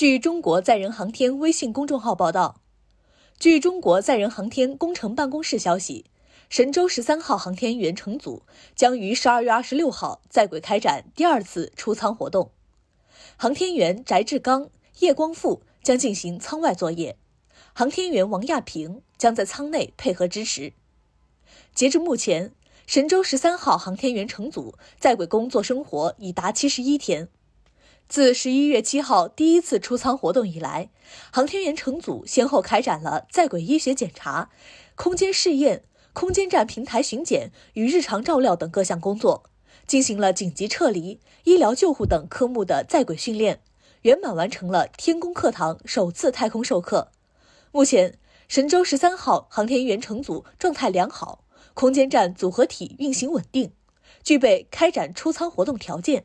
据中国载人航天微信公众号报道，据中国载人航天工程办公室消息，神舟十三号航天员乘组将于十二月二十六号在轨开展第二次出舱活动。航天员翟志刚、叶光富将进行舱外作业，航天员王亚平将在舱内配合支持。截至目前，神舟十三号航天员乘组在轨工作生活已达七十一天。自十一月七号第一次出舱活动以来，航天员乘组先后开展了在轨医学检查、空间试验、空间站平台巡检与日常照料等各项工作，进行了紧急撤离、医疗救护等科目的在轨训练，圆满完成了天宫课堂首次太空授课。目前，神舟十三号航天员乘组状态良好，空间站组合体运行稳定，具备开展出舱活动条件。